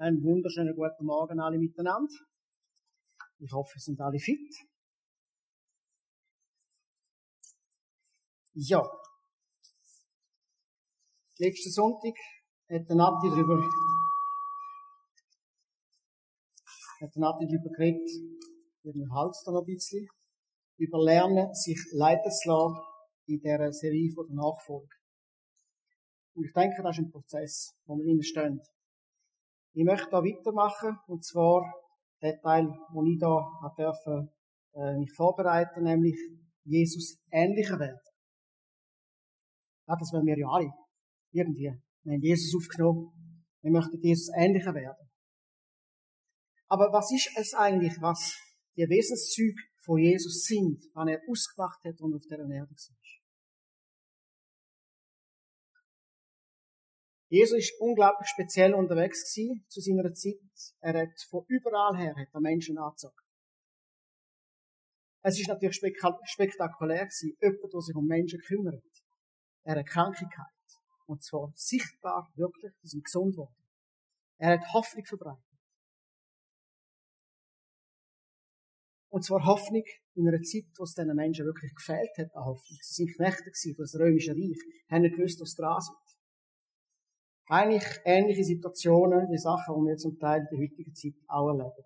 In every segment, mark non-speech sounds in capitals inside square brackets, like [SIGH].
Einen wunderschönen guten Morgen alle miteinander. Ich hoffe, Sie sind alle fit. Ja. Letzten Sonntag hat der Nati darüber, hat der Nati darüber geredet, ihren Hals da noch ein bisschen, über Lernen, sich leiten zu lassen in dieser Serie von der Nachfolge. Und ich denke, das ist ein Prozess, wo wir innen stehen. Ich möchte da weitermachen, und zwar der Teil, wo ich da dürfen, äh, mich vorbereiten, nämlich Jesus ähnlicher werden. Ja, das wollen wir ja alle. Irgendwie. Wir haben Jesus aufgenommen. Wir möchten Jesus ähnlicher werden. Aber was ist es eigentlich, was die Wesenszüge von Jesus sind, wann er ausgemacht hat und auf der Erde war? Jesus ist unglaublich speziell unterwegs gewesen zu seiner Zeit. Er hat von überall her hat er Menschen angezogen. Es ist natürlich spektakulär gewesen, jemand, der sich um Menschen kümmert. Er hat Krankheit. Und zwar sichtbar, wirklich, die sind gesund worden. Er hat Hoffnung verbreitet. Und zwar Hoffnung in einer Zeit, wo es diesen Menschen wirklich gefehlt hat an Hoffnung. Sie sind Knechte gewesen das Römische Reich, haben nicht gewusst, was dran sind eigentlich ähnliche Situationen, die Sachen, die wir zum Teil in der heutigen Zeit auch erleben.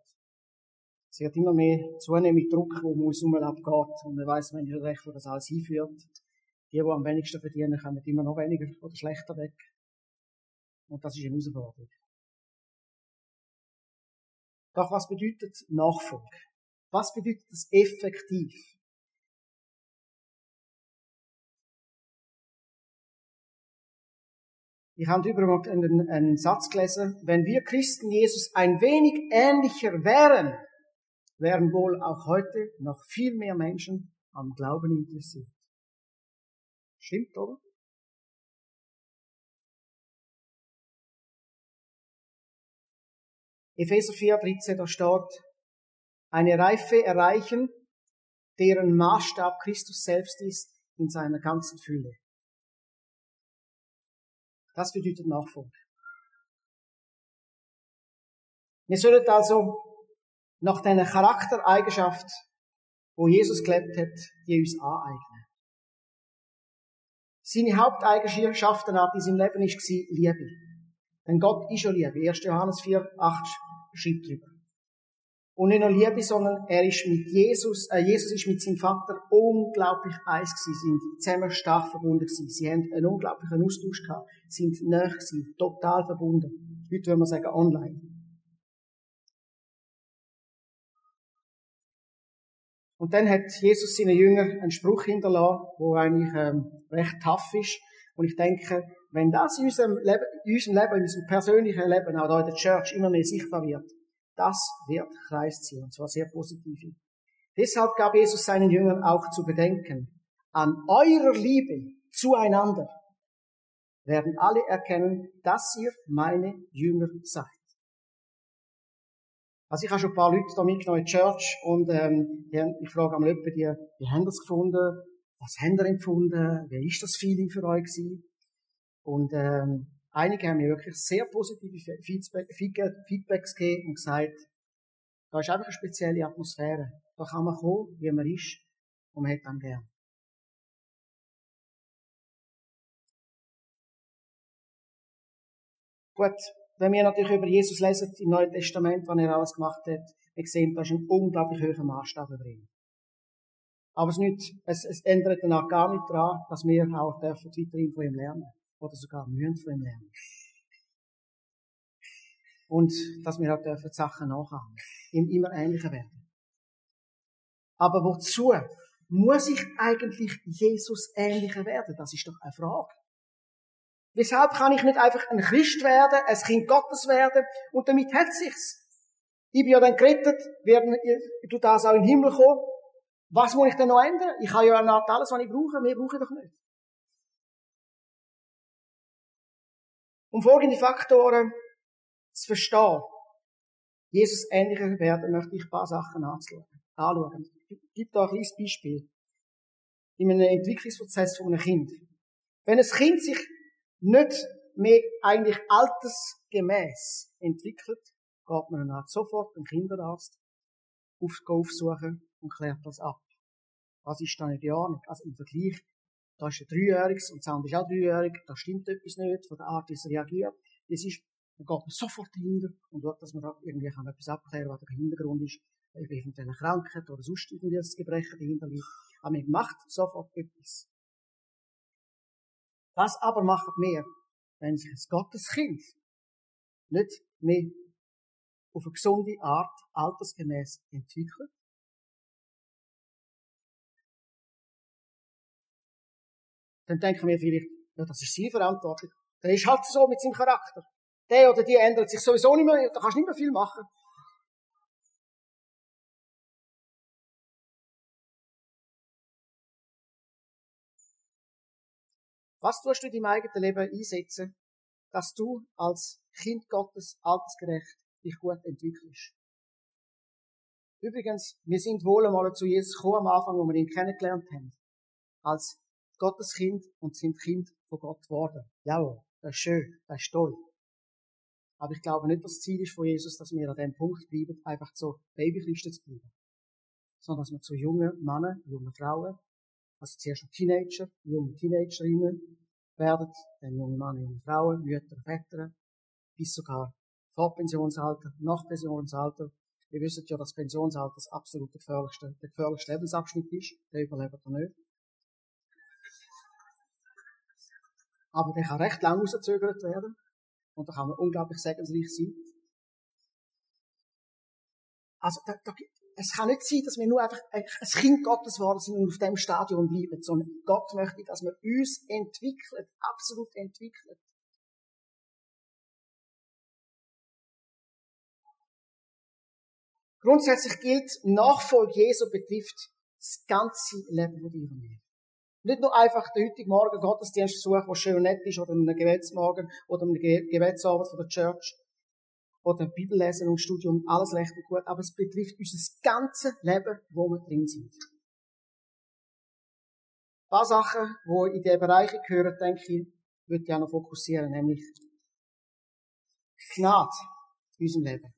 Es wird immer mehr zunehmend Druck, wo man uns abgeht. Und man weiss man nicht recht, wo das alles hinführt. Die, die am wenigsten verdienen, kommen immer noch weniger oder schlechter weg. Und das ist eine Herausforderung. Doch was bedeutet Nachfolge? Was bedeutet das effektiv? Ich habe übrigens einen, einen Satz gelesen, wenn wir Christen Jesus ein wenig ähnlicher wären, wären wohl auch heute noch viel mehr Menschen am Glauben interessiert. Stimmt, oder? Epheser 4, 13, da steht, eine Reife erreichen, deren Maßstab Christus selbst ist in seiner ganzen Fülle. Das bedeutet Nachfolge. Wir sollen also nach dieser Charaktereigenschaft, wo Jesus gelebt hat, die uns aneignen. Seine Haupteigenschaften in seinem Leben war Liebe. Denn Gott ist ja Liebe. 1. Johannes 4, 8 schreibt drüber. Und nicht nur Liebe, sondern er ist mit Jesus, äh, Jesus ist mit seinem Vater unglaublich eins gewesen, sind zusammen stark verbunden gewesen. Sie haben einen unglaublichen Austausch gehabt, sind nah gewesen, total verbunden. Heute würde man sagen online. Und dann hat Jesus seinen Jüngern einen Spruch hinterlassen, der eigentlich ähm, recht tough ist. Und ich denke, wenn das in unserem Leben, in unserem Leben, in unserem persönlichen Leben, auch da in der Church immer mehr sichtbar wird, das wird Kreis ziehen, und zwar sehr positiv. Deshalb gab Jesus seinen Jüngern auch zu bedenken, an eurer Liebe zueinander werden alle erkennen, dass ihr meine Jünger seid. Also ich habe schon ein paar Leute da mitgenommen in die Church und ähm, die haben, ich frage einmal jemanden, die, wie haben das gefunden? Was haben ihr empfunden? Wie ist das Feeling für euch gewesen? Und ähm, Einige haben mir wirklich sehr positive Feedbacks gegeben und gesagt, da ist einfach eine spezielle Atmosphäre. Da kann man kommen, wie man ist, und man hat dann gern. Gut, wenn wir natürlich über Jesus lesen im Neuen Testament, was er alles gemacht hat, wir sehen, da ist ein unglaublich hoher Maßstab über ihn. Aber es, nicht, es, es ändert dann auch gar nicht daran, dass wir auch dürfen weiterhin von ihm lernen oder sogar mühen von ihm lernen. Und dass wir halt dürfen Sachen nachahmen, ihm immer ähnlicher werden. Aber wozu muss ich eigentlich Jesus ähnlicher werden? Das ist doch eine Frage. Weshalb kann ich nicht einfach ein Christ werden, ein Kind Gottes werden und damit hat sich's? Ich bin ja dann gerettet, werden du das auch in den Himmel kommen. Was muss ich denn noch ändern? Ich habe ja alles, was ich brauche, mehr brauche ich doch nicht. Um folgende Faktoren zu verstehen, Jesus ähnlicher werden, möchte ich ein paar Sachen anschauen. Ich gebe da ein kleines Beispiel. In einem Entwicklungsprozess von einem Kind. Wenn ein Kind sich nicht mehr eigentlich altersgemäß entwickelt, geht man dann sofort einen Kinderarzt aufsuchen und klärt das ab. Was ist da nicht in Ordnung? Also im Vergleich, da ist ein Dreijähriges und das andere ist auch dreijährig, da stimmt etwas nicht von der Art, wie es reagiert. Das ist, dann geht man sofort dahinter und schaut, dass man da irgendwie kann etwas abklären was der Hintergrund ist, eventuell eine Krankheit oder sonst irgendwie ein Gebrechen dahinter liegt. Aber man macht sofort etwas. Was aber macht mehr, wenn sich ein Gotteskind nicht mehr auf eine gesunde Art altersgemäß entwickelt? Dann denken wir vielleicht, ja, das ist seine Verantwortung. Der ist halt so mit seinem Charakter. Der oder die ändert sich sowieso nicht mehr, da kannst du nicht mehr viel machen. Was tust du in deinem eigenen Leben einsetzen, dass du als Kind Gottes altersgerecht dich gut entwickelst? Übrigens, wir sind wohl einmal zu Jesus gekommen am Anfang, wo wir ihn kennengelernt haben. Als Gottes Kind und sind Kind von Gott geworden. Ja, das ist schön, das ist toll. Aber ich glaube nicht, dass das Ziel ist von Jesus, dass wir an dem Punkt bleiben, einfach so Babychristen zu bleiben. Sondern dass wir zu jungen Männern, jungen Frauen, also zuerst Teenager, junge Teenagerinnen werden, dann junge Männer, junge Frauen, Mütter, Väter, bis sogar vor Pensionsalter, nach Pensionsalter. Wir wissen ja, dass Pensionsalter das absolut gefährlichste, der gefährlichste Lebensabschnitt ist. Der überlebt er nicht. Aber der kann recht lang rausgezögert werden. Und da kann man unglaublich segensreich sein. Also, da, da, es kann nicht sein, dass wir nur einfach ein Kind Gottes geworden sind und auf dem Stadion bleiben, sondern Gott möchte, dass wir uns entwickeln, absolut entwickeln. Grundsätzlich gilt, Nachfolge Jesu betrifft das ganze Leben von dir und mir. Nicht nur einfach den heutigen Morgen Gottesdienst besuchen, der schön nett ist, oder einen Gebetsmorgen, oder einen Gebetsabend von der Church, oder Bibel lesen und Studium, alles recht und gut, aber es betrifft unser ganzes Leben, wo wir drin sind. Ein paar Sachen, die in diese Bereiche gehören, denke ich, würde ich auch noch fokussieren, nämlich Gnade in unserem Leben.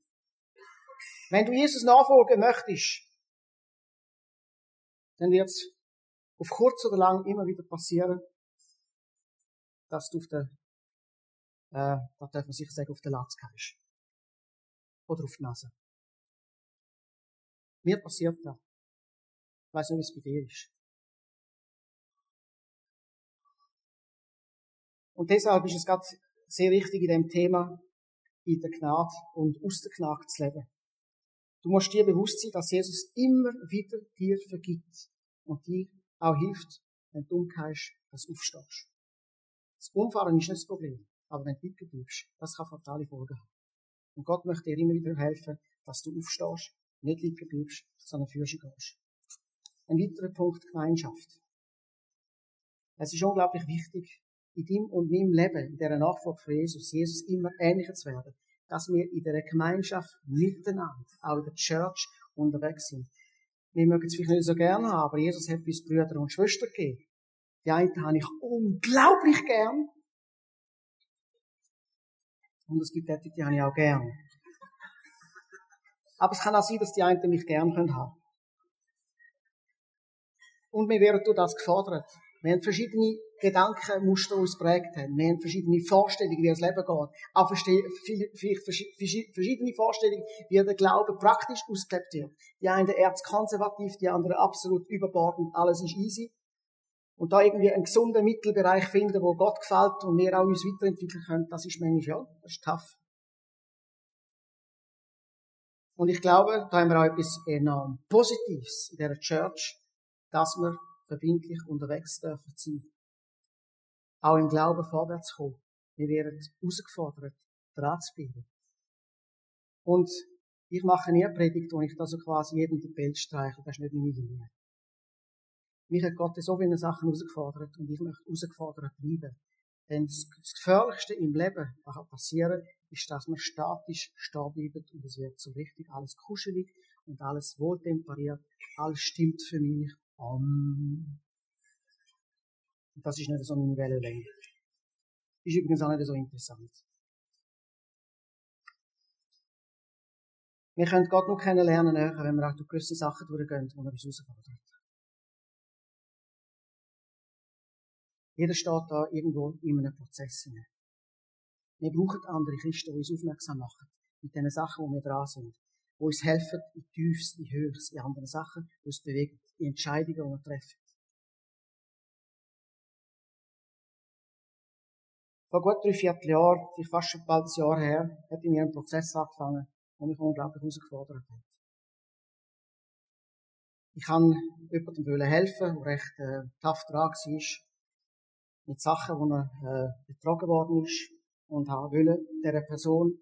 Wenn du Jesus nachfolgen möchtest, dann wird es auf kurz oder lang immer wieder passieren, dass du auf der, äh, da darf man sicher sagen, auf der Latz gehst oder auf die Nase. Mir passiert das. Ich weiß nicht, wie es bei dir ist. Und deshalb ist es gerade sehr wichtig in dem Thema, in der Gnade und aus der Gnade zu leben. Du musst dir bewusst sein, dass Jesus immer wieder dir vergibt und dir auch hilft, wenn du umkehrst, dass du aufstehst. Das Umfahren ist nicht das Problem, aber wenn du liegen bleibst, das kann fatale Folgen haben. Und Gott möchte dir immer wieder helfen, dass du aufstehst, nicht liegen bleibst, sondern für sie gehst. Ein weiterer Punkt, Gemeinschaft. Es ist unglaublich wichtig, in deinem und meinem Leben, in dieser Nachfolge von Jesus, Jesus immer ähnlicher zu werden, dass wir in dieser Gemeinschaft miteinander, auch in der Church, unterwegs sind. Wir mögen es vielleicht nicht so gerne haben, aber Jesus hat uns Brüder und Schwestern gegeben. Die einen habe ich unglaublich gern, und es gibt etliche, die habe ich auch gern. Aber es kann auch sein, dass die einen mich gern haben können Und wir werden durch das gefordert. Wir haben verschiedene Gedankenmuster, die uns prägt haben. Wir haben verschiedene Vorstellungen, wie das Leben geht. Auch vielleicht verschiedene Vorstellungen, wie der Glaube praktisch ausgelebt wird. Die einen erzkonservativ, die anderen absolut überbordend, alles ist easy und da irgendwie einen gesunden Mittelbereich finden, wo Gott gefällt und wir auch uns weiterentwickeln können, das ist manchmal, ja, das ist tough. Und ich glaube, da haben wir auch etwas enorm Positives in dieser Church, dass wir verbindlich unterwegs dürfen sein. Auch im Glauben vorwärts kommen. Wir werden herausgefordert, dran zu bleiben. Und ich mache nie eine Predigt, wo ich da so quasi jedem die Bild streiche. Das ist nicht meine Linie. Mich hat Gott so viele Sachen herausgefordert und ich möchte herausgefordert bleiben. Denn das Gefährlichste im Leben, was passieren ist, dass man statisch stehen bleibt und es wird so richtig alles kuschelig und alles wohltemperiert. Alles stimmt für mich. Um. Und das ist nicht so meine Wellenlänge. Ist übrigens auch nicht so interessant. Wir können Gott nur kennenlernen, wenn wir auch durch gewisse Sachen durchgehen, die er uns herausfordert. Jeder steht da irgendwo in einem Prozess. Wir brauchen andere Christen, die uns aufmerksam machen. Mit den Sachen, wo wir dran sind. Die uns helfen, in Tiefs, in Höchst, in anderen Sachen, die uns bewegen, in Entscheidungen, die wir treffen. Vor gut drei Vierteljahren, vielleicht fast schon bald ein Jahr her, hat in mir ein Prozess angefangen, der mich unglaublich herausgefordert hat. Ich kann jemandem helfen, der recht äh, tough dran war, mit Sachen, wo er äh, betrogen worden ist und habe wollen, dieser Person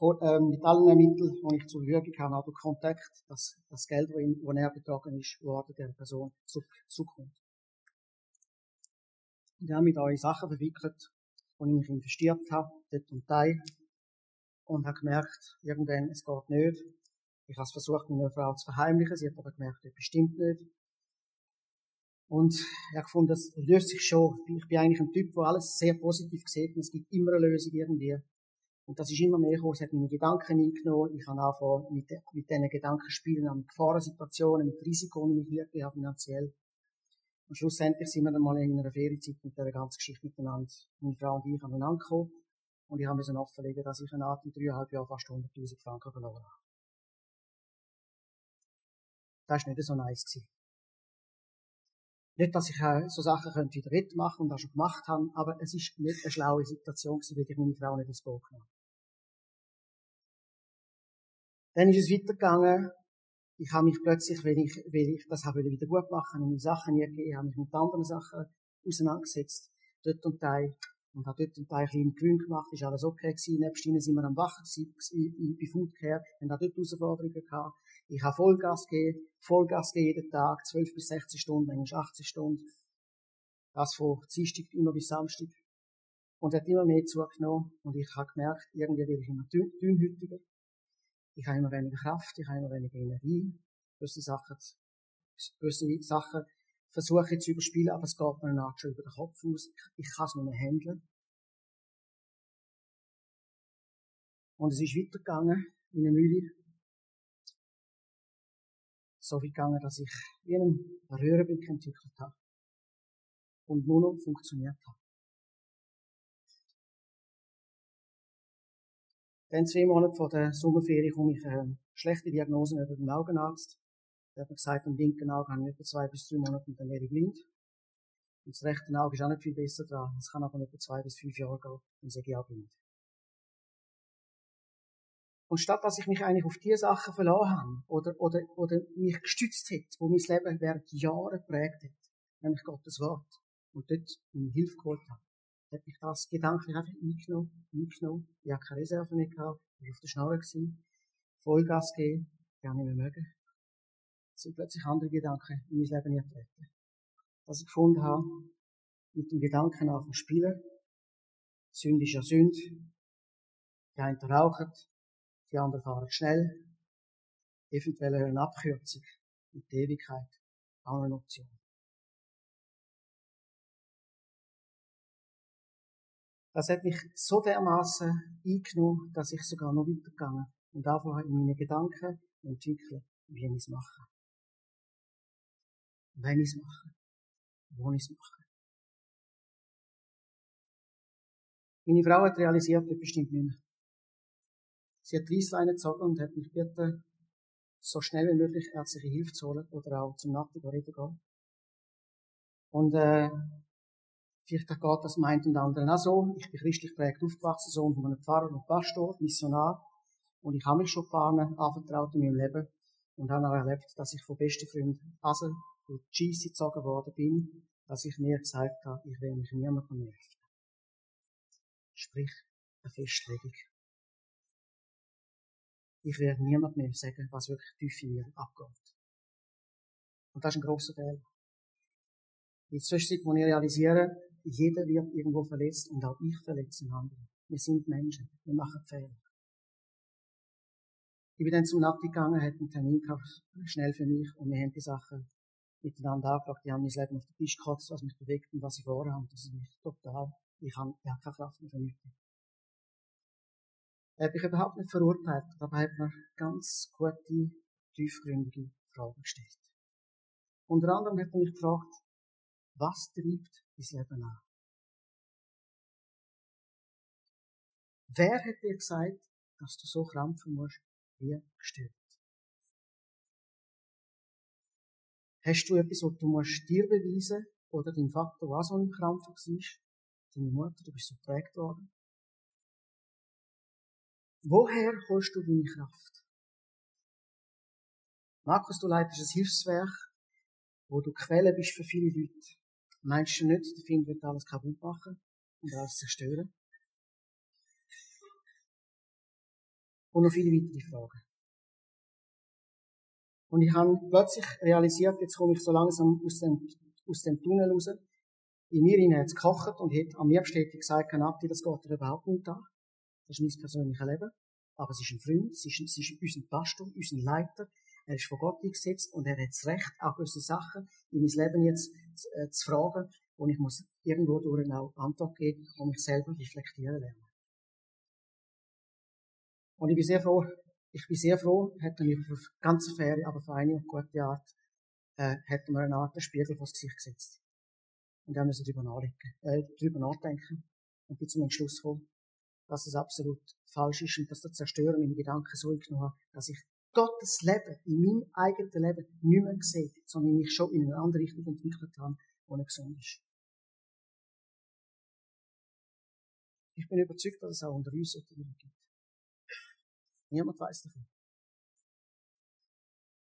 äh, mit allen Mitteln, die ich zur Verfügung habe, durch Kontakt, dass das Geld, das, ihm, er betrogen ist, worden der Person zukommt. Und ich habe mich da in Sachen verwickelt, wo ich mich investiert habe, dort und da, und habe gemerkt, irgendwann, es geht nicht. Ich habe es versucht, mit einer Frau zu verheimlichen, sie hat aber gemerkt, das bestimmt nicht. Und ich habe gefunden, das löst sich schon. Ich bin eigentlich ein Typ, der alles sehr positiv sieht und es gibt immer eine Lösung irgendwie. Und das ist immer mehr gekommen, es hat meine Gedanken eingenommen. Ich habe angefangen mit, mit diesen Gedanken spielen, mit Gefahrensituationen, mit Risiken, die ich wirklich habe, finanziell. Und schlussendlich sind wir dann mal in einer Ferienzeit mit dieser ganzen Geschichte miteinander, meine Frau und ich, aneinander gekommen. Und ich habe mir offenlegen, dass ich eine Art in dreieinhalb Jahren fast 100.000 Franken verloren habe. Das war nicht so nice. Gewesen. Nicht, dass ich auch so Sachen könnte wieder wettmachen und das schon gemacht habe, aber es ist nicht eine schlaue Situation gewesen, weil ich meine Frau nicht ins Boot genommen Dann ist es weitergegangen. Ich habe mich plötzlich, weil ich, weil ich das habe wieder gut machen, meine Sachen nie gegeben, habe mich mit anderen Sachen auseinandergesetzt. Dort und da und hat dort ein paar kleine Gewinn gemacht, ist alles okay gewesen. Nebst ihnen sind wir am Wachen bei Foodcare, haben auch dort Herausforderungen gehabt. Ich habe Vollgas gegeben, Vollgas gegeben jeden Tag, 12 bis 16 Stunden, manchmal 80 Stunden. Das von Dienstag immer bis Samstag. Und hat immer mehr zugenommen. Und ich habe gemerkt, irgendwie werde ich immer dünn, dünnhütiger. Ich habe immer weniger Kraft, ich habe immer weniger Energie. Gewisse Sachen, gewisse Sachen versuche ich zu überspielen, aber es geht mir Art schon über den Kopf aus. Ich, ich kann es nicht mehr handeln. Und es ist weitergegangen in der Mühle. So weit gegangen, dass ich wie einen Röhrenblick entwickelt habe. Und nur noch funktioniert habe. Dann zwei Monate vor der Sommerferie komme ich eine schlechte Diagnose über den Augenarzt. Der hat mir gesagt, am linken Auge habe ich etwa zwei bis drei Monate und dann wäre ich blind. Und das rechte Auge ist auch nicht viel besser dran. Es kann aber etwa zwei bis fünf Jahre gehen, dann sage ich auch blind. Und statt dass ich mich eigentlich auf die Sachen verloren habe, oder, oder, oder mich gestützt hätte, wo mein Leben während Jahren geprägt hat, nämlich Gottes Wort, und dort meine Hilfe geholt habe, hat mich das gedanklich einfach eingenommen, eingenommen. Ich habe keine Reserve mehr gehabt, ich war auf der Schnarre gewesen, Vollgas ich habe nicht mehr mögen sind plötzlich andere Gedanken in mein Leben eingetreten. Was ich gefunden habe, mit dem Gedanken auf dem Spielen. Sünde ist ja Sünde. Die einen rauchen, die anderen fahren schnell. Eventuell eine Abkürzung mit der Ewigkeit. Auch eine Option. Das hat mich so dermaßen eingenommen, dass ich sogar noch weitergegangen und einfach in meine Gedanken entwickeln, wie ich es mache wenn ich es mache, wo ich es mache. Meine Frau hat realisiert, das bestimmt nicht mehr. Sie hat Reissleine gezogen und hat mich gebeten, so schnell wie möglich ärztliche Hilfe zu holen oder auch zum Nachtiger gehen. Und äh, vielleicht geht das meint und anderen auch so. Ich bin christlich prägt aufgewachsen, Sohn von einem Pfarrer und Pastor, Missionar. Und ich habe mich schon Paaren anvertraut in meinem Leben und habe auch erlebt, dass ich von besten Freunden Asel durch die Scheisse gezogen worden bin, dass ich mir gesagt habe, ich will mich niemandem öffnen. Sprich, eine Festlegung. Ich werde niemand mehr sagen, was wirklich tief in mir abgeht. Und das ist ein grosser Fehler. In der Zwischenzeit muss ich realisieren, jeder wird irgendwo verletzt und auch ich verletze anderen. Wir sind Menschen. Wir machen Fehler. Ich bin dann zum Nati gegangen, hatte einen Termin gehabt, schnell für mich, und wir haben die Sachen miteinander angeschaut, die haben mein Leben auf den Tisch gekotzt, was mich bewegt und was ich vorhabe. Das ist mich total, ich habe, ich habe keine Kraft mehr für mich. Er hat mich überhaupt nicht verurteilt, aber hat mir ganz gute, tiefgründige Fragen gestellt. Unter anderem hat er mich gefragt, was treibt dein Leben an? Wer hat dir gesagt, dass du so krampfen musst, wie gestört? Hast du etwas, was du musst dir beweisen oder dein Vater, auch so im Krampf war? Deine Mutter, du bist so geprägt worden. Woher holst du deine Kraft? Markus, du leitest ein Hilfswerk, wo du Quelle bist für viele Leute. Meinst du nicht, der Find wird alles kaputt machen und alles zerstören? Und noch viele weitere Fragen. Und ich habe plötzlich realisiert, jetzt komme ich so langsam aus dem, aus dem Tunnel raus. In mir hinein hat es gekocht und hat am liebsten hätte ich gesagt, Kanapti, das geht dir überhaupt nicht an. Das ist mein persönliches Leben. Aber es ist ein Freund, es ist, es ist unser Pastor, unser Leiter. Er ist von Gott eingesetzt und er hat das Recht, auch gewisse Sachen in mein Leben jetzt zu, äh, zu fragen. Und ich muss irgendwo durch auch Antwort geben und mich selber reflektieren lernen. Und ich bin sehr froh, ich bin sehr froh, er mich auf eine ganze faire, aber feine und gute Art, äh, hat mir eine Art Spiegel vor das Gesicht gesetzt. Und dann müssen wir drüber nachdenken, äh, drüber nachdenken und bin zum Entschluss gekommen, dass es absolut falsch ist und dass der Zerstörer meine Gedanken so genommen hat, dass ich Gottes Leben in meinem eigenen Leben nicht mehr sehe, sondern mich schon in eine andere Richtung entwickelt habe, die nicht gesund ist. Ich bin überzeugt, dass es auch unter uns solche gibt. Niemand weiß davon.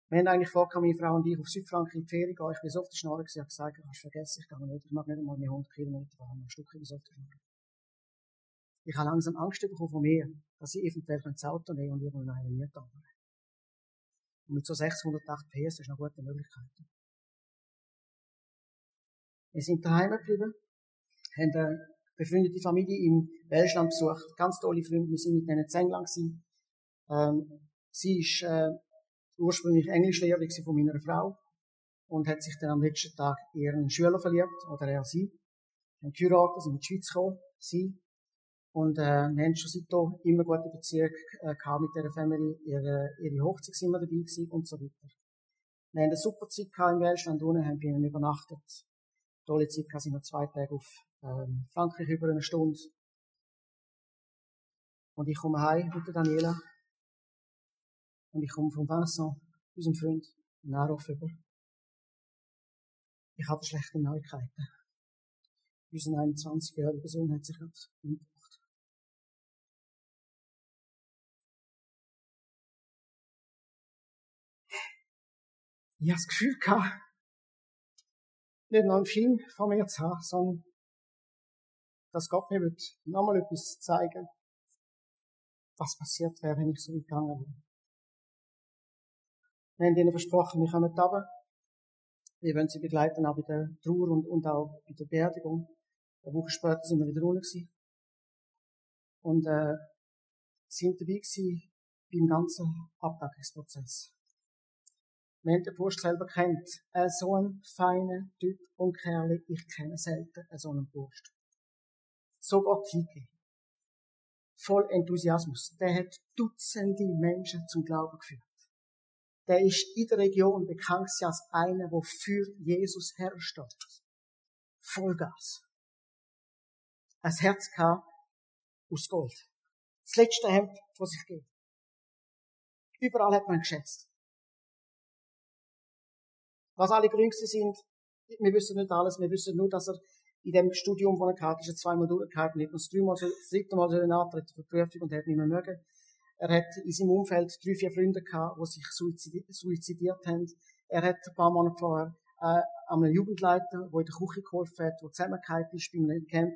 Wir haben eigentlich vor, meine Frau und ich auf Südfrankreich in die Ferien gehen. Ich bin so auf der Schnarre gewesen, ich gesagt, hast vergessen, ich gehe nicht, ich mag nicht einmal mehr 100 Kilometer fahren, ein Stück bis auf der Schnarre. Ich habe langsam Angst bekommen von mir, dass ich eventuell das Auto nehmen und irgendwann einen Miet Und mit so 608 PS ist noch gute Möglichkeiten. Wir sind daheim geblieben, haben eine befreundete Familie im Welschland besucht, ganz tolle Freunde, wir sind mit denen zehn lang gewesen. Ähm, sie ist äh, ursprünglich Englischlehrerin von meiner Frau und hat sich dann am letzten Tag ihren Schüler verliebt, oder er sie. Haben geheiratet, sind in die Schweiz gekommen, sie. Und äh, wir haben schon seitdem immer gute Beziehungen äh, gehabt mit dieser Familie. Ihre, ihre Hochzeit sind wir dabei gewesen und so weiter. Wir haben eine super Zeit gehabt im Welschland unten, haben bei ihnen übernachtet. Tolle Zeit gehabt, sind wir zwei Tage auf ähm, Frankreich über eine Stunde. Und ich komme heim mit der Daniela und ich komme von Vincent, unserem Freund, einen über. Ich habe schlechte Neuigkeiten. Unser 21-jähriger Sohn hat sich Ich habe das Gefühl gehabt, nicht nur einen Film von mir zu haben, sondern dass Gott mir nochmal etwas zeigen was passiert wäre, wenn ich so gegangen wäre. Wir haben ihnen versprochen, wir kommen runter. Wir wollen sie begleiten, auch bei der Trauer und, und auch bei der Beerdigung. Eine Woche später sind wir wieder runter. Und, äh, sind dabei gewesen beim ganzen Abdackungsprozess. Wir haben den Bursch selber kennt. Äh, so ein feiner Typ und Kerl, ich kenne selten so einen Bursch. So Gott hingegeben. Voll Enthusiasmus. Der hat Dutzende Menschen zum Glauben geführt der ist in der Region bekannt als einer, der für Jesus hersteht. Vollgas. Ein Herz gehabt aus Gold. Das letzte Hemd, das sich geht. Überall hat man geschätzt. Was alle Gründe sind, wir wissen nicht alles, wir wissen nur, dass er in dem Studium von der Karte ist er zweimal durchgehalten, hat uns dreimal, das dritte Mal so eine Art für Prüfung und hat nicht mehr mögen. Er hat in seinem Umfeld drei, vier Freunde gehabt, die sich suizidiert haben. Er hat ein paar Monate vorher äh, einem Jugendleiter, der in der Küche geholfen hat, der zusammengehalten ist bei einem Camp,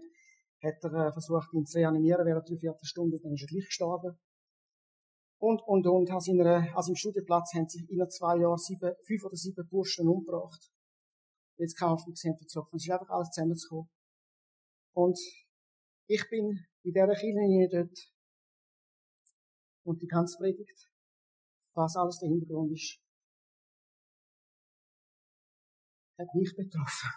hat er äh, versucht, ihn zu reanimieren während drei, vier Stunden, dann ist er gleich gestorben. Und, und, und, an, seiner, an seinem Studienplatz haben sich in zwei Jahren sieben, fünf oder sieben Burschen umgebracht. Jetzt man gesehen verzogen. Es ist einfach alles zusammengekommen. Und ich bin in dieser Kirche dort und die ganze Predigt, was alles der Hintergrund ist, hat mich betroffen.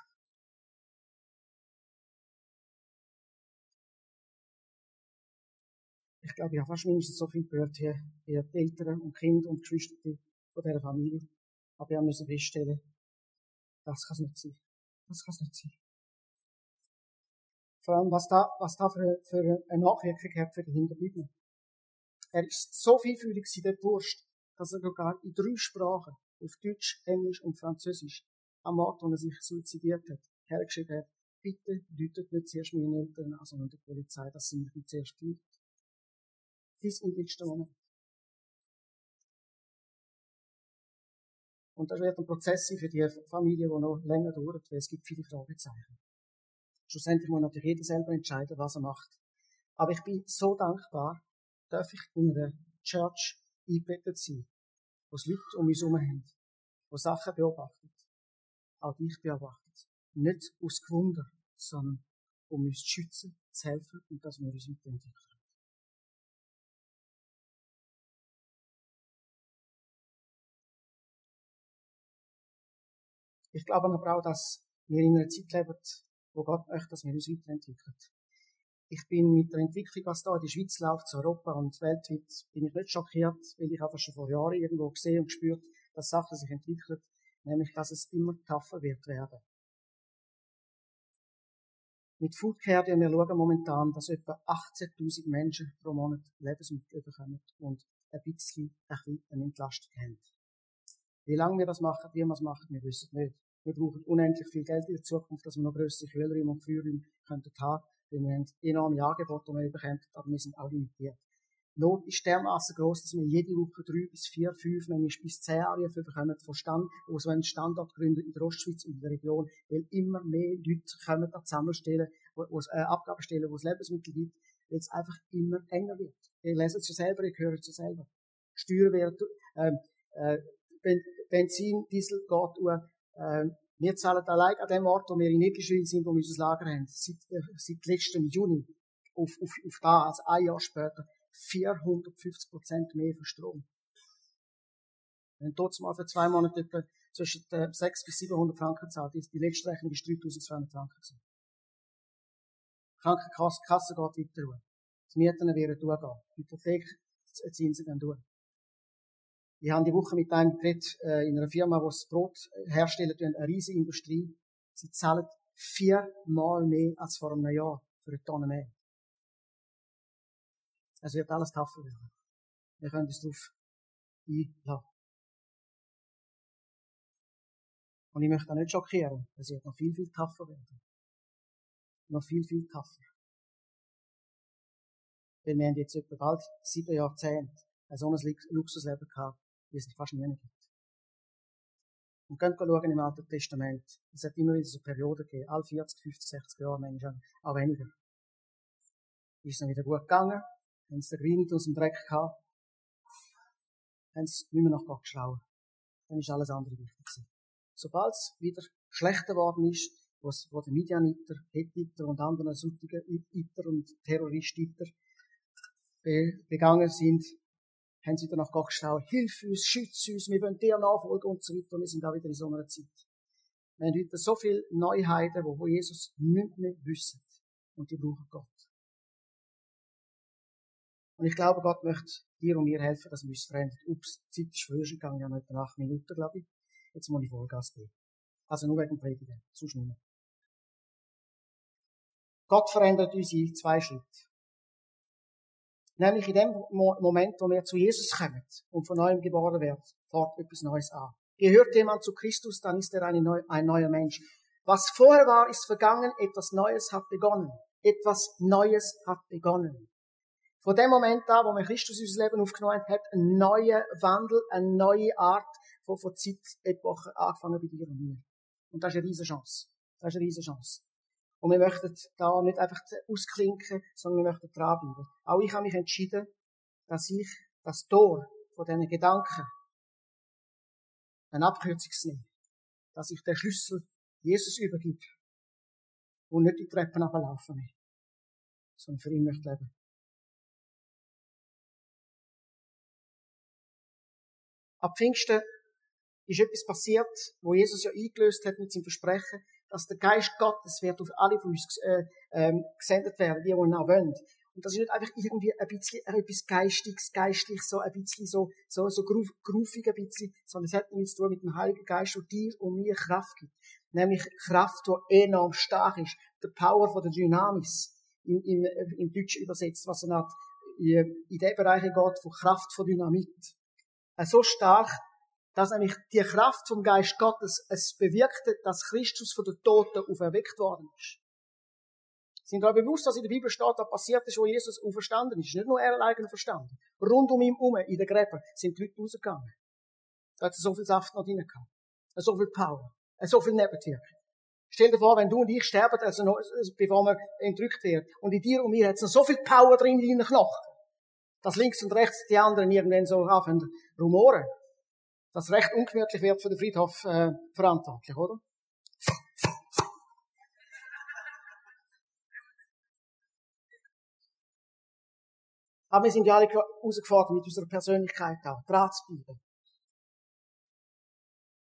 Ich glaube, ich habe fast mindestens so viel gehört hier, wie die Eltern und Kinder und Geschwister von dieser Familie. Aber wir müssen feststellen, das kann es nicht sein. Das kann es nicht sein. Vor allem, was da, was da für, für eine Nachwirkung hat für die Hinterbliebenen. Er ist so vielfühlig in der Wurst, dass er sogar in drei Sprachen, auf Deutsch, Englisch und Französisch, am Ort, wo er sich suizidiert hat, hergeschrieben hat, bitte deutet nicht zuerst meine Eltern an, sondern die Polizei, dass sie mich nicht zuerst findet. Letzten Moment. Und das wird ein Prozess sein für die Familie, die noch länger dauert, weil es gibt viele Fragezeichen. Schlussendlich muss natürlich jeder selber entscheiden, was er macht. Aber ich bin so dankbar, darf ich in einer Church eingebettet sein, wo es Leute um uns herum haben, die Sachen beobachten, auch dich beobachten. Nicht aus Gewunder, sondern um uns zu schützen, zu helfen und dass wir uns weiterentwickeln. Ich glaube aber auch, dass wir in einer Zeit leben, wo Gott möchte, dass wir uns weiterentwickeln. Ich bin mit der Entwicklung, was da in der Schweiz läuft, zu Europa und weltweit, bin ich nicht schockiert, weil ich einfach schon vor Jahren irgendwo gesehen und gespürt, dass Sachen sich entwickeln, nämlich, dass es immer tougher wird werden. Mit Foodcare, wir schauen momentan, dass etwa 18.000 Menschen pro Monat Lebensmittel bekommen und ein bisschen, ein bisschen eine Entlastung haben. Wie lange wir das machen, wie wir es machen, wir wissen nicht. Wir brauchen unendlich viel Geld in der Zukunft, dass wir noch größere Kühlräume und Feuerräume könnten haben. Weil wir haben enorme Angebote, die wir bekommen, aber wir sind auch limitiert. Not ist dermaßen groß, dass wir jede Woche drei bis vier, fünf, manchmal bis zehn Anrufe bekommen von Stand, einen Standort gründen in der Ostschweiz und in der Region, weil immer mehr Leute kommen da zusammenstellen, wo, es, äh, Abgaben stellen, wo es Lebensmittel gibt, weil es einfach immer enger wird. Ihr leset es ja selber, ihr hört es ja selber. Steuern werden, ähm, äh, Benzin, Diesel geht uhr, äh, wir zahlen allein an dem Ort, wo wir in Nidlischwil sind, wo wir unser Lager haben, seit, äh, seit letztem Juni, auf, auf, auf da, also ein Jahr später, 450 Prozent mehr für Strom. Wenn dort mal für zwei Monate etwa zwischen 600 bis 700 Franken zahlt, ist die letzte Rechnung ist 3200 Franken gewesen. Krankenkasse geht weiter durch. Die Mieten werden durchgehen. Die Hypothekzinsen gehen durch. Ich habe die Woche mit einem geredet, äh, in einer Firma, die das Brot herstellt, eine riesige Industrie. Sie zahlen viermal mehr als vor einem Jahr für eine Tonne mehr. Es wird alles tougher werden. Wir können uns darauf einladen. Und ich möchte auch nicht schockieren. Es wird noch viel, viel tougher werden. Noch viel, viel tougher. Weil wir haben jetzt etwa bald sieben Jahrzehnte ein so ein Luxusleben gehabt, es fast nie gibt. Und könnt schauen im Alten Testament. Es hat immer wieder so Perioden gegeben, alle 40, 50, 60 Jahre, manchmal auch weniger. Ist es dann wieder gut gegangen, haben sie den Grind aus dem Dreck gehabt, haben sie nicht mehr nach Gott geschaut. Dann ist alles andere wichtig gewesen. Sobald es wieder schlechter geworden ist, wo die Midianiter, Hethiter und anderen Suttigen, Iter und Terroristiter begangen sind, haben sie dann nach Gott geschaut, hilf uns, schütze uns, wir wollen dir nachfolgen und so weiter. Und wir sind auch wieder in so einer Zeit. Wir haben heute so viele Neuheiten, wo Jesus nicht mehr wissen. Und die brauchen Gott. Und ich glaube, Gott möchte dir und mir helfen, dass wir uns verändern. Ups, die Zeit ist früher gegangen, ja, etwa acht Minuten, glaube ich. Jetzt muss ich Vollgas geben. Also nur wegen Predigen, sonst nicht mehr. Gott verändert uns in zwei Schritte. Nämlich in dem Moment, wo wir zu Jesus kommen und von neuem geboren werden, fährt etwas Neues an. Gehört jemand zu Christus, dann ist er Neu ein neuer Mensch. Was vorher war, ist vergangen, etwas Neues hat begonnen. Etwas Neues hat begonnen. Von dem Moment an, wo wir Christus in unser Leben aufgenommen haben, hat ein neuer Wandel, eine neue Art von, von Zeitepochen angefangen bei dir und mir. Und das ist eine riesige Chance. Das ist eine riesige Chance. Und wir möchten da nicht einfach ausklinken, sondern wir möchten dranbleiben. Auch ich habe mich entschieden, dass ich das Tor von diesen Gedanken eine Abkürzung nehme. Dass ich den Schlüssel Jesus übergebe. Und nicht die Treppen ablaufen will. Sondern für ihn möchte leben. Ab Pfingsten ist etwas passiert, wo Jesus ja eingelöst hat mit seinem Versprechen, dass der Geist Gottes wird auf alle von uns äh, ähm, gesendet werden, die, ihn auch wollen. Und das ist nicht einfach irgendwie ein bisschen etwas Geistiges, geistlich, so ein bisschen so, so, so groovig ein bisschen, sondern es hat damit zu tun mit dem Heiligen Geist, der dir und mir Kraft gibt. Nämlich Kraft, die enorm stark ist. Der Power von der Dynamis. Im, im, im Deutsch übersetzt, was er hat, in, in den Bereichen geht, von Kraft von Dynamit. So stark, dass nämlich die Kraft vom Geist Gottes es bewirkte, dass Christus von den Toten auferweckt worden ist. Sind euch bewusst, was in der Bibel steht, was passiert ist, wo Jesus auferstanden ist? Nicht nur er alleine verstanden. Rund um ihn herum, in den Gräbern, sind die Leute rausgegangen. Da hat so viel Saft noch drin gehabt. So viel Power. So viel Nebenwirkung. Stell dir vor, wenn du und ich sterben, also noch, bevor wir entrückt werden, und in dir und mir hat es noch so viel Power drin in deinen Knochen, dass links und rechts die anderen irgendwann so anfangen rumoren das recht ungemütlich wird für den Friedhof äh, verantwortlich, oder? [LAUGHS] Aber wir sind ja alle herausgefordert, mit unserer Persönlichkeit auch dran zu bleiben.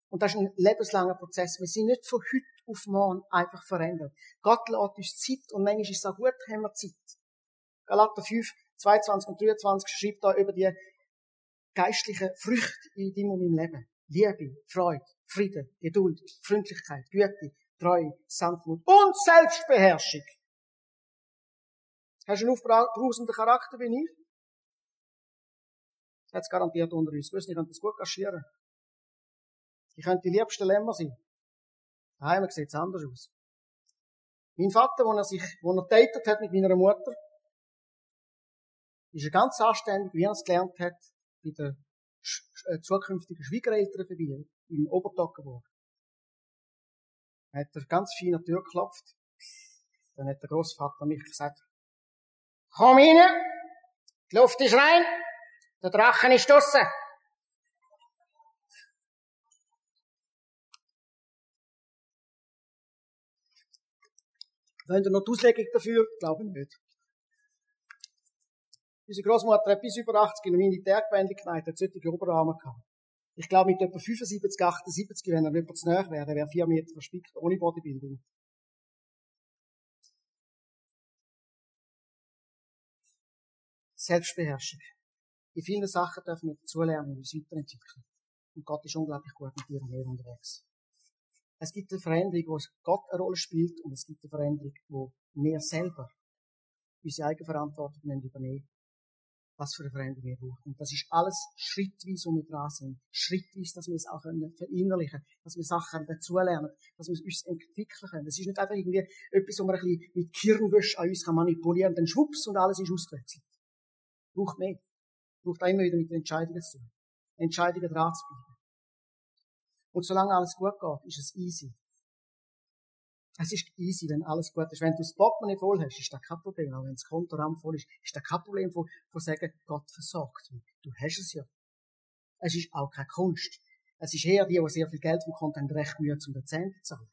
Und das ist ein lebenslanger Prozess. Wir sind nicht von heute auf morgen einfach verändert. Gott lässt uns Zeit und manchmal ist es auch gut, haben wir Zeit. Galater 5, 22 und 23 schreibt da über die geistliche Früchte in deinem und meinem Leben. Liebe, Freude, Frieden, Geduld, Freundlichkeit, Güte, Treue, Sanftmut und Selbstbeherrschung. Hast du einen aufbrausenden Charakter wie ich? Das hat es garantiert unter uns. Wissen, ich kann das gut kaschieren. Ich könnte die liebsten Lämmer sein. Daheim sieht es anders aus. Mein Vater, wo er sich, wo er datet hat mit meiner Mutter, ist er ganz anständig, wie er es gelernt hat, bei den äh, zukünftigen Schwiegereltern vorbei, in Obertockenburg. Hat er ganz fein an die Tür geklopft. Dann hat der Großvater mich gesagt, komm rein, die Luft ist rein, der Drachen ist draussen. Wollen ihr noch die Auslegung dafür? Glaube ich nicht. Unsere Großmutter hat bis über 80 in der Militärgemeinde gemeint, hat solche Oberarme gehabt. Ich glaube, mit etwa 75, 78, wenn er nicht zu näher wäre, wäre vier Meter verspickt, ohne Bodybuilding. Selbstbeherrschung. In vielen Sachen dürfen wir dazulernen und uns weiterentwickeln. Und Gott ist unglaublich gut mit dir und mir unterwegs. Es gibt eine Veränderung, wo Gott eine Rolle spielt, und es gibt eine Veränderung, wo wir selber unsere Eigenverantwortung übernehmen was für eine Veränderung wir brauchen. Und das ist alles schrittweise, wo wir dran sind. Schrittweise, dass wir es auch verinnerlichen können, dass wir Sachen dazulernen, dass wir uns entwickeln können. Das ist nicht einfach irgendwie etwas, wo man ein bisschen mit Kirnwäsche an uns manipulieren kann, dann schwupps und alles ist ausgewechselt. Braucht mehr. Braucht auch immer wieder mit den Entscheidungen zu tun. Entscheidungen dran zu bleiben. Und solange alles gut geht, ist es easy. Es ist easy, wenn alles gut ist. Wenn du das Portemonnaie voll hast, ist das kein Problem. Aber wenn das Kontoraum voll ist, ist das kein Problem von, von sagen, Gott versorgt mich. Du hast es ja. Es ist auch keine Kunst. Es ist eher die, die sehr viel Geld vom Konto haben, recht Mühe, um den Zehn zu zahlen.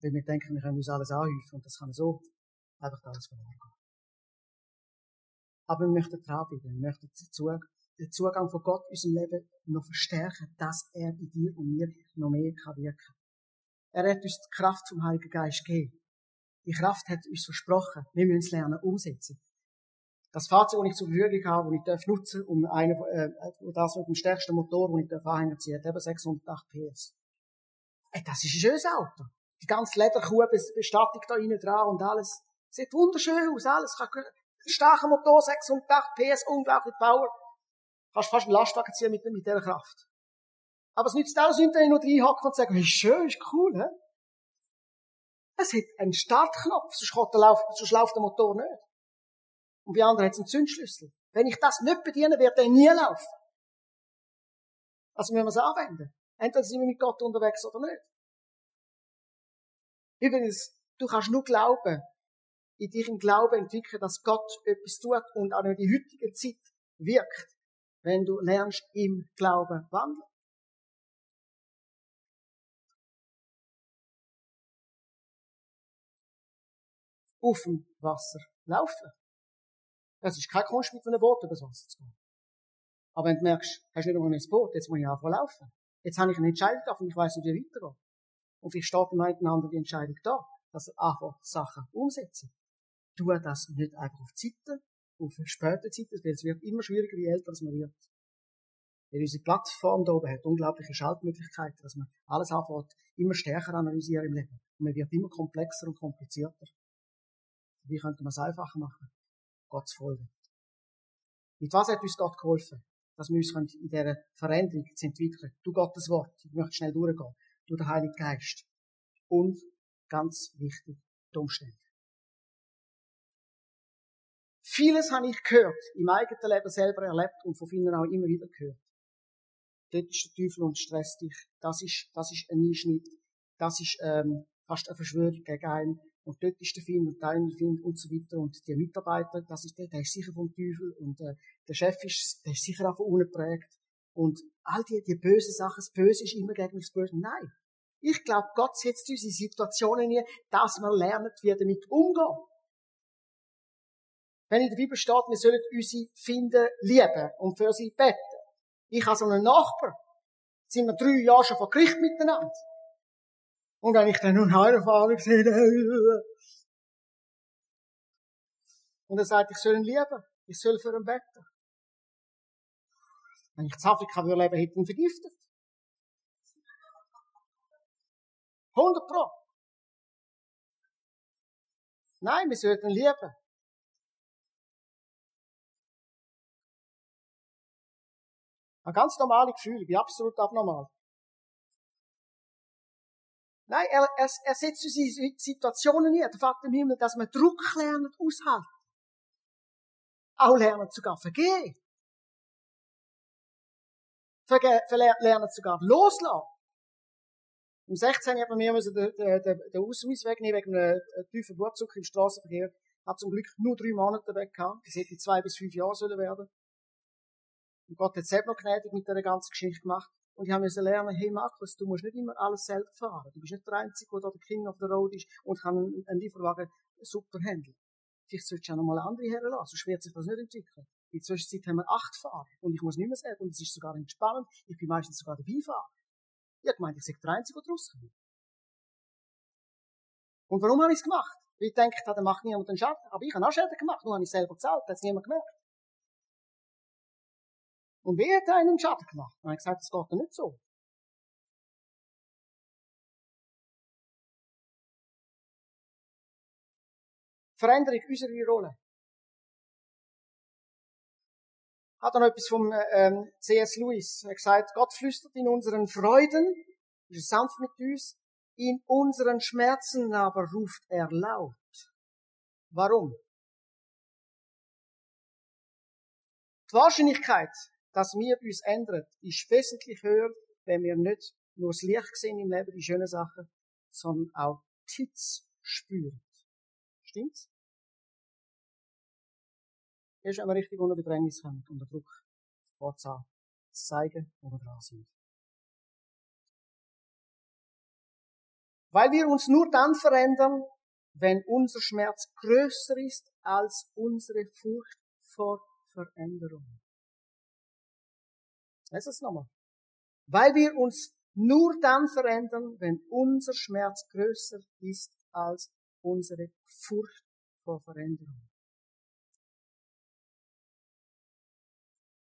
Weil wir denken, wir können uns alles anhäufen und das kann so einfach alles verloren gehen. Aber wir möchten dranbleiben. Wir möchten den Zugang von Gott in unserem Leben noch verstärken, dass er in dir und mir noch mehr kann wirken Er hat uns die Kraft vom Heiligen Geist gegeben. Die Kraft hat uns versprochen, wir müssen es lernen umsetzen. Das Fahrzeug, das ich zur Verfügung habe, das ich darf nutzen, um einen, äh, das mit dem stärksten Motor, den ich darf anhängen ziehen, hat eben 608 PS. Ey, das ist ein schönes Auto. Die ganze Lederkuh, Bestattung da innen dran und alles. Sieht wunderschön aus, alles. Starker Motor, 608 PS, unglaublich Power. Kannst fast einen Lastwagen ziehen mit, mit dieser Kraft. Aber es nützt alles wenn ich noch reinhacken und sagen, hey, schön, ist cool, hä? Es hat einen Startknopf, sonst, der Lauf, sonst läuft der Motor nicht. Und bei anderen hat es einen Zündschlüssel. Wenn ich das nicht bediene, wird er nie laufen. Also müssen wir es anwenden. Entweder sind wir mit Gott unterwegs oder nicht. Übrigens, du kannst nur glauben, in dich im Glauben entwickeln, dass Gott etwas tut und auch in die heutige Zeit wirkt wenn du lernst im Glauben wandeln. Auf dem Wasser laufen. Das ist kein Kunst, mit einem Boot über das Wasser zu gehen. Aber wenn du merkst, hast nicht nur ein Boot, jetzt muss ich anfangen laufen. Jetzt habe ich eine Entscheidung getroffen, ich weiß nicht, wie weitergeht. Und vielleicht steht dem einen die Entscheidung da, dass er einfach Sachen umsetzen. Tu das nicht einfach auf Zeiten, auf späte Zeiten, weil es wird immer schwieriger, je älter man wird. Weil unsere Plattform da oben hat unglaubliche Schaltmöglichkeiten, dass man alles anfängt, immer stärker analysieren im Leben. Und man wird immer komplexer und komplizierter. Wie könnte man es einfacher machen? Gott zu folgen. Mit was hat uns Gott geholfen? Dass wir uns in dieser Veränderung entwickeln. Du Gottes Wort. Ich möchte schnell durchgehen. Du der Heilige Geist. Und ganz wichtig, die Umstände. Vieles habe ich gehört, im eigenen Leben selber erlebt und von vielen auch immer wieder gehört. Dort ist der Teufel und stresst dich. Das ist, das ist ein Einschnitt. Das ist ähm, fast eine Verschwörung gegen einen. Und dort ist der Find und der Find und so weiter. Und die Mitarbeiter, das ist der, der ist sicher vom Teufel. Und äh, der Chef ist, der ist sicher auch von unten geprägt. Und all die, die bösen Sachen, das Böse ist immer gegen das Böse. Nein. Ich glaube, Gott setzt uns in Situationen hier, dass wir lernen, wie damit umgehen. Wenn in der Bibel steht, wir sollen unsere Finden lieben und für sie beten. Ich habe so einen Nachbar. Sind wir drei Jahre schon vor Gericht miteinander. Und wenn ich dann nun heimfahre, sehe, und er sagt, ich soll ihn lieben. Ich soll für ihn beten. Wenn ich in Afrika würde leben, hätte ihn vergiftet. 100 Pro. Nein, wir sollten ihn lieben. Ein ganz normales Gefühl, wie absolut abnormal. Nein, er, er, er setzt uns in Situationen hier, der Vater im Himmel, dass wir Druck lernen, aushalten. Auch lernen sogar vergehen. Verge lernen sogar loslassen. Um 16 hat man mir den, den, den, Ausweis wegnehmen wegen einem tiefen Blutzucker im Straßenverkehr. Hat zum Glück nur drei Monate weg gehabt. Das hätte zwei bis fünf Jahre sollen werden. Und Gott hat selbst noch gnädig mit dieser ganzen Geschichte gemacht. Und ich musste lernen, hey Markus, du musst nicht immer alles selber fahren. Du bist nicht der Einzige, der da der King of the Road ist und kann einen, Lieferwagen super handeln. Vielleicht solltest du auch noch mal andere herlassen, sonst wird sich das nicht entwickeln. In der Zwischenzeit haben wir acht Fahrer. Und ich muss nicht mehr sagen, und es ist sogar entspannend. Ich bin meistens sogar der Beifahrer. Ich habe gemeint, ich sei der Einzige, der draus kommt. Und warum habe ich es gemacht? Weil ich denke, da macht niemand einen Schaden. Aber ich habe auch Schäden gemacht, nur habe ich selber gezahlt, hat es niemand gemerkt. Und wer hat einen Schaden gemacht? Und er hat gesagt, das geht doch nicht so. Veränderung unserer Rolle. Hat noch etwas vom ähm, C.S. Lewis. Er gesagt, Gott flüstert in unseren Freuden, ist sanft mit uns, in unseren Schmerzen aber ruft er laut. Warum? Die Wahrscheinlichkeit, dass wir uns ändern, ist wesentlich höher, wenn wir nicht nur das Licht sehen im Leben, die schönen Sachen, sondern auch Titz spüren. Stimmt's? Erst wir richtig unter Bedrängnis kommen, unter Druck, zu zeigen, wo wir dran sind. Weil wir uns nur dann verändern, wenn unser Schmerz größer ist als unsere Furcht vor Veränderung. Lass es nochmal. Weil wir uns nur dann verändern, wenn unser Schmerz größer ist als unsere Furcht vor Veränderung.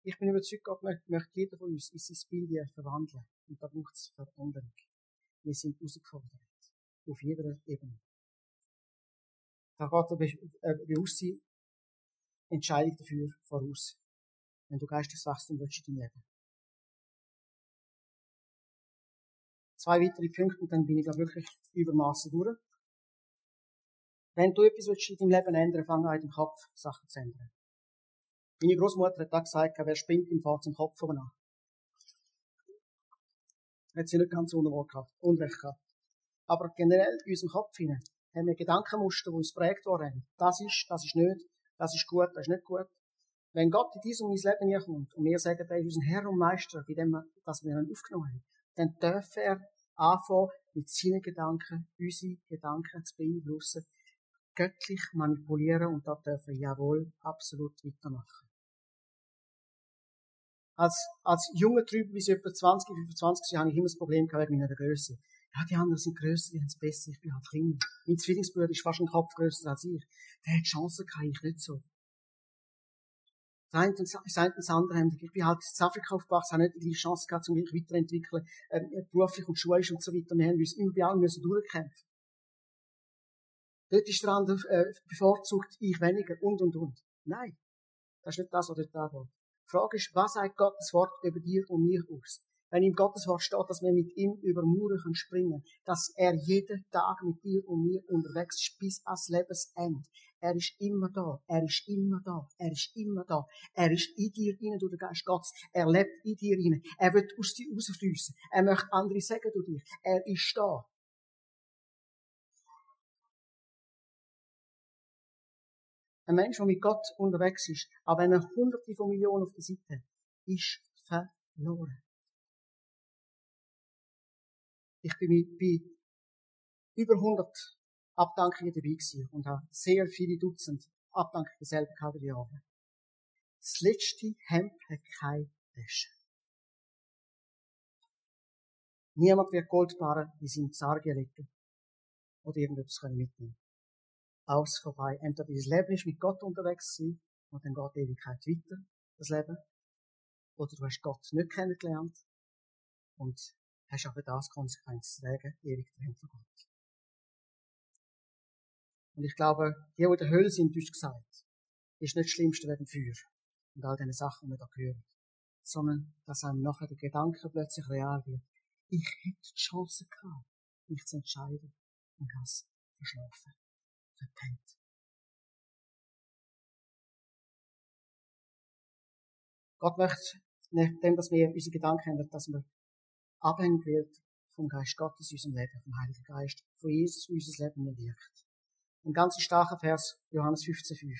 Ich bin überzeugt, Gott möchte jeder von uns in sein Bild verwandeln. Und da braucht es Veränderung. Wir sind herausgefordert. Auf jeder Ebene. Da geht eine bewusste Entscheidung dafür voraus. Wenn du geistiges Wachstum willst in deinem Leben. Zwei weitere Punkte und dann bin ich da wirklich übermaßen durch. Wenn du etwas willst in deinem Leben ändern fang an, deinem Kopf Sachen zu ändern. Meine Großmutter hat da gesagt, wer spinnt, im fährt zum Kopf an. Hat sie nicht ganz unrecht gehabt, Unrecht gehabt. Aber generell in unserem Kopf hinein haben wir Gedankenmuster, die uns prägt worden Das ist, das ist nicht, das ist gut, das ist nicht gut. Wenn Gott in diesem mein Leben kommt und wir sagen, er ist unser Herr und Meister, bei dem, dass wir aufgenommen haben, dann darf er anfangen, mit seinen Gedanken unsere Gedanken zu beeinflussen, göttlich manipulieren und da dürfen wir jawohl absolut weitermachen. Als, als junger Typ, bis etwa 20, 25 Jahre, habe ich immer das Problem gehabt mit meiner Größe. Ja, die anderen sind grösser, die haben es besser, ich bin halt kleiner. Mein Zwillingsbruder ist fast ein Kopf grösser als ich. Der hat Chancen gehabt, ich nicht so. Eine und haben, ich bin halt in Afrika aufgewachsen, habe nicht die gleiche Chance gehabt, um mich weiterzuentwickeln, äh, beruflich und schulisch und so weiter. Wir haben uns allen müssen durchkämpfen. Dort ist der andere äh, bevorzugt, ich weniger und und und. Nein. Das ist nicht das, was dort war. Die Frage ist, was sagt Gottes Wort über dir und mir aus? Wenn im Gottes Wort steht, dass wir mit ihm über springen können, dass er jeden Tag mit dir und mir unterwegs ist bis ans Lebensende. Er ist immer da. Er ist immer da. Er ist immer da. Er ist in dir rein durch den Geist Gottes. Er lebt in dir rein. Er wird aus dir rausfließen. Er möchte andere sagen durch dich. Er ist da. Ein Mensch, der mit Gott unterwegs ist, auch wenn er hunderte von Millionen auf der Seite ist verloren. Ich bin bei über 100 Abdankungen dabei gewesen und habe sehr viele Dutzend Abdankungen selber gehabt über die Jahre. Das letzte Hemd hat keine Wäsche. Niemand wird Goldbarren in seinem Sarge legen oder irgendetwas mitnehmen aus vorbei. Entweder dieses Leben ist mit Gott unterwegs sein und dann geht die Ewigkeit weiter, das Leben. Oder du hast Gott nicht kennengelernt und hast auch für das Konsequenz zu tragen, ewig drin von Gott. Und ich glaube, die in der Hölle sind, ist gesagt, ist nicht das Schlimmste wegen Feuer und all diese Sachen, die wir da hören. Sondern, dass einem nachher der Gedanke plötzlich real wird. Ich hätte die Chance gehabt, mich zu entscheiden und das verschlafen verpennt. Gott möchte, nachdem dass wir unsere Gedanken haben, dass wir abhängig wird vom Geist Gottes in unserem Leben, vom Heiligen Geist, von Jesus in unser Leben wirkt. Ein ganz starker Vers, Johannes 15,5.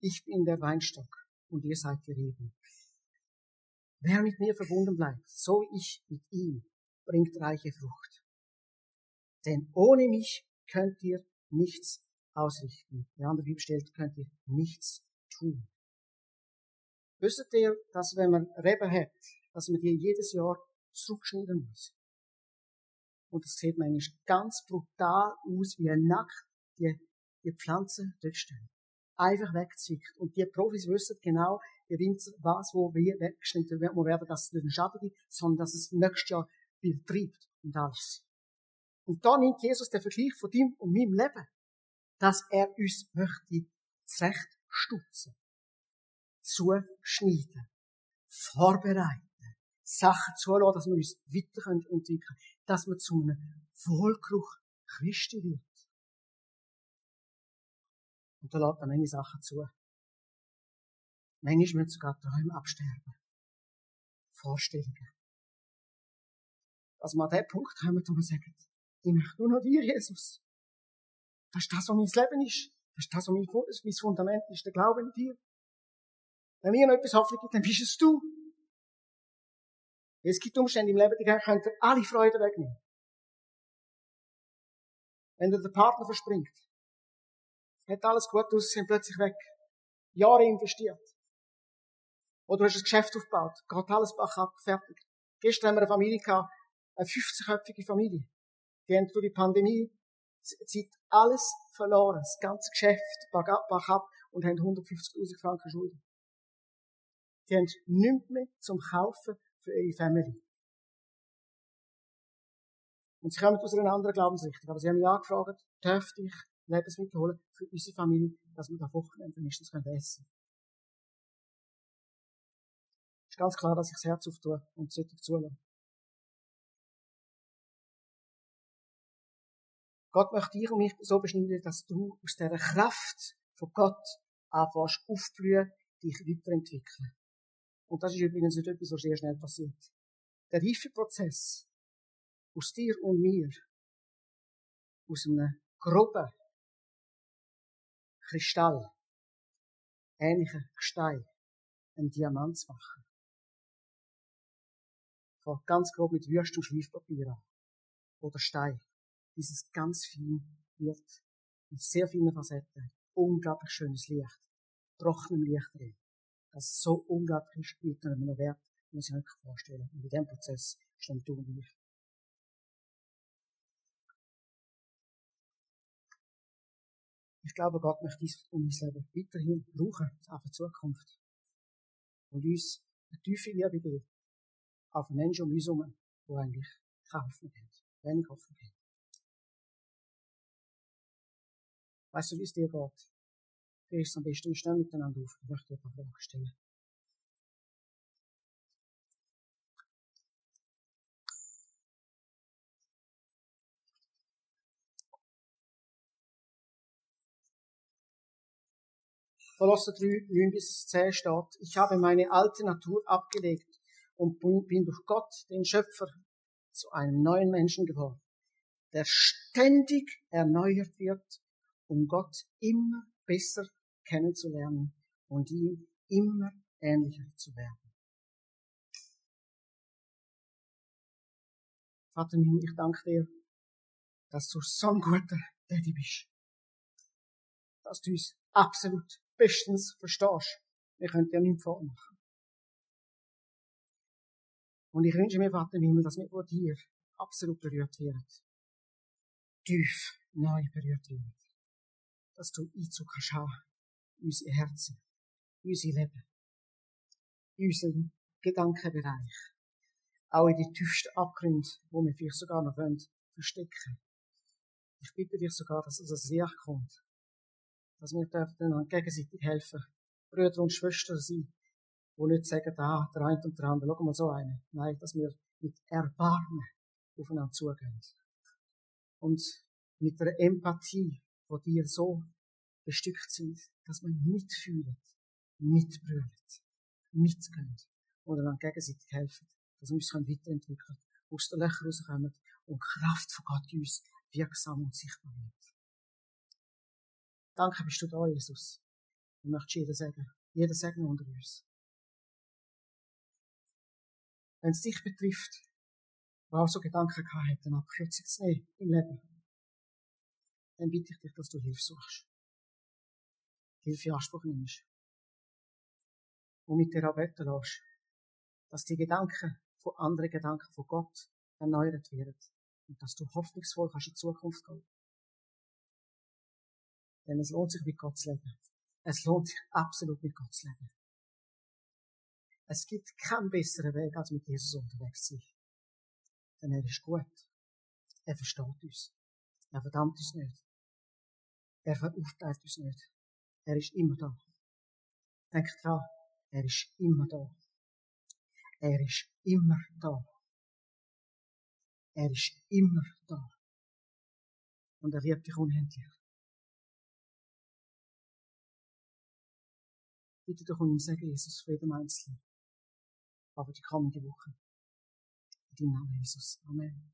Ich bin der Weinstock und ihr seid die Reben. Wer mit mir verbunden bleibt, so ich mit ihm, bringt reiche Frucht. Denn ohne mich könnt ihr nichts ausrichten. Die andere Bibel stellt, könnt ihr nichts tun. Wüsstet ihr, dass wenn man Reben hat, dass man die jedes Jahr zurückschneiden muss? Und das sieht manchmal ganz brutal aus, wie nackt die, die Pflanzen dort stehen. Einfach wegzwickt. Und die Profis wissen genau, die Winzer, was, wo, wie weggeschnitten werden, dass es nicht einen Schaden gibt, sondern dass es nächstes Jahr wieder treibt und alles. Und da nimmt Jesus den Vergleich von ihm und meinem Leben dass er uns möchte zurechtstutzen, zuschneiden, vorbereiten, Sachen zulassen, dass wir uns weiter entwickeln können, dass wir zu einem Wohlgeruch Christi wird. Und da lässt er manche Sachen zu. Manchmal müssen sogar Träume absterben. Vorstellungen. Dass wir an den Punkt kommen, wo wir sagen, ich möchte nur noch dir, Jesus. Das ist das, was mein Leben ist. Das ist das, was mein Fundament ist, der Glaube in dir. Wenn mir noch etwas gibt, dann bist es du. Es gibt Umstände im Leben, die können dir alle Freude wegnehmen. Wenn dir der Partner verspringt, hat alles gut aus, sind plötzlich weg. Jahre investiert. Oder hast ein Geschäft aufgebaut, geht alles bach ab, fertig. Gestern haben wir eine Familie gehabt, eine 50-köpfige Familie. Die haben durch die Pandemie Zeit alles verloren, das ganze Geschäft, bach ab und haben 150.000 Franken Schulden. Die haben nichts mehr zum Kaufen für ihre Family. Und sie kommen aus einer anderen Glaubensrichtung. Aber sie haben mich angefragt, dürfte ich Lebensmittel holen für unsere Familie, dass wir da Wochenende nicht essen können. Es ist ganz klar, dass ich das Herz auftue und sollte zulassen. Gott möchte dich und mich so beschneiden, dass du aus dieser Kraft von Gott anfängst aufblühen, dich weiterentwickeln. Und das ist übrigens etwas, was sehr schnell passiert. Der Reifeprozess aus dir und mir, aus einem groben Kristall, ähnlichen Gestein, einen Diamant zu machen. Fängt ganz grob mit wüstem Schleifpapier an. Oder Stein dieses ganz fein wird mit sehr vielen Facetten unglaublich schönes Licht, trockenem Licht drin das ist so unglaublich später noch wert, muss ich euch vorstellen. Und in diesem Prozess stand du und ich. Ich glaube, Gott möchte dies um mein Leben weiterhin brauchen, auch für die Zukunft. Und uns eine tiefe Liebe geben. Auf Menschen um uns herum, die eigentlich keine Hoffnung haben. Wenig Hoffnung haben. Weißt du, wie es dir geht? Wie ist es am besten? Wir miteinander auf. Ich möchte ein paar Fragen stellen. Kolosser 3, 9 bis 10 steht, ich habe meine alte Natur abgelegt und bin durch Gott, den Schöpfer, zu einem neuen Menschen geworden, der ständig erneuert wird, um Gott immer besser kennenzulernen und ihm immer ähnlicher zu werden. Vater im ich danke dir, dass du so ein guter Daddy bist. Dass du uns absolut bestens verstehst. Wir können dir nichts vormachen. Und ich wünsche mir, Vater im Himmel, dass wir von dir absolut berührt werden. Tief neu berührt werden. Dass du Einzug kannst haben unsere Herzen, unser Leben, unseren Gedankenbereich. Auch in die tiefsten Abgründe, wo wir vielleicht sogar noch wollen, verstecken. Ich bitte dich sogar, dass es ans Licht kommt dass wir dürfen gegenseitig helfen. Brüder und Schwestern sein, die nicht sagen, ah, der eine und der andere, schau mal so einen. Nein, dass wir mit Erbarmen aufeinander zugehen. Und mit der Empathie, von dir so bestückt sind, dass wir mitfühlen, mitbrüllen, mitgehen und einander gegenseitig helfen, dass wir uns weiterentwickeln aus den Löchern rauskommen und Kraft von Gott uns wirksam und sichtbar wird. Danke bist du da, Jesus. Und möchtest jeder sagen, jeder sagen unter uns. Wenn es dich betrifft, wo auch so Gedanken gehabt hat, eine Abkürzung zu nehmen im Leben, dann bitte ich dich, dass du Hilfe suchst. Hilfe in Anspruch nimmst. Und mit dir beten lässt, dass die Gedanken von anderen Gedanken von Gott erneuert werden. Und dass du hoffnungsvoll kannst in die Zukunft gehen. Denn es lohnt sich, mit Gott zu leben. Es lohnt sich absolut, mit Gott zu leben. Es gibt keinen besseren Weg, als mit Jesus unterwegs zu sein. Denn er ist gut. Er versteht uns. Er verdammt uns nicht. Er verurteilt uns nicht. Er ist immer da. Denkt dran, er ist immer da. Er ist immer da. Er ist immer da. Und er liebt dich unendlich. bitte doch um ihm sagen, Jesus, für jeden Einzelnen. Aber die kommende Woche. In deinem Namen, Jesus. Amen.